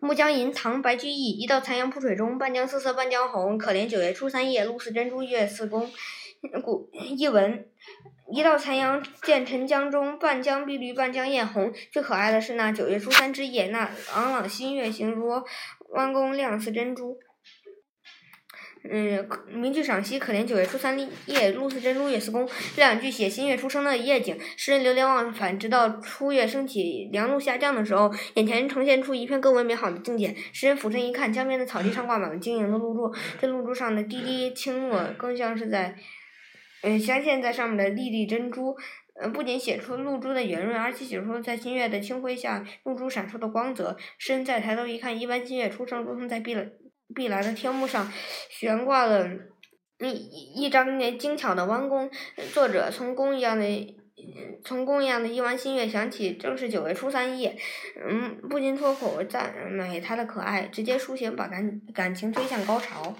暮江吟，唐·白居易。一道残阳铺水中，半江瑟瑟半江红。可怜九月初三夜，露似真珠月似弓。古译文：一道残阳渐沉江中，半江碧绿半江艳红。最可爱的是那九月初三之夜，那朗朗新月形如弯弓，亮似珍珠。嗯，名句赏析：可怜九月初三夜，露似珍珠月似弓。这两句写新月初升的夜景，诗人流连忘返，直到初月升起，凉露下降的时候，眼前呈现出一片更为美好的境界。诗人俯身一看，江边的草地上挂满了晶莹的露珠，这露珠上的滴滴轻落，更像是在，嗯，镶嵌在上面的粒粒珍珠。嗯，不仅写出露珠的圆润，而且写出在新月的清辉下，露珠闪烁的光泽。诗人再抬头一看，一弯新月初升，如同在碧。碧蓝的天幕上悬挂了一一张那精巧的弯弓，作者从弓一样的从弓一样的一弯新月响起，正是九月初三夜，嗯，不禁脱口赞美它的可爱，直接抒情把感感情推向高潮。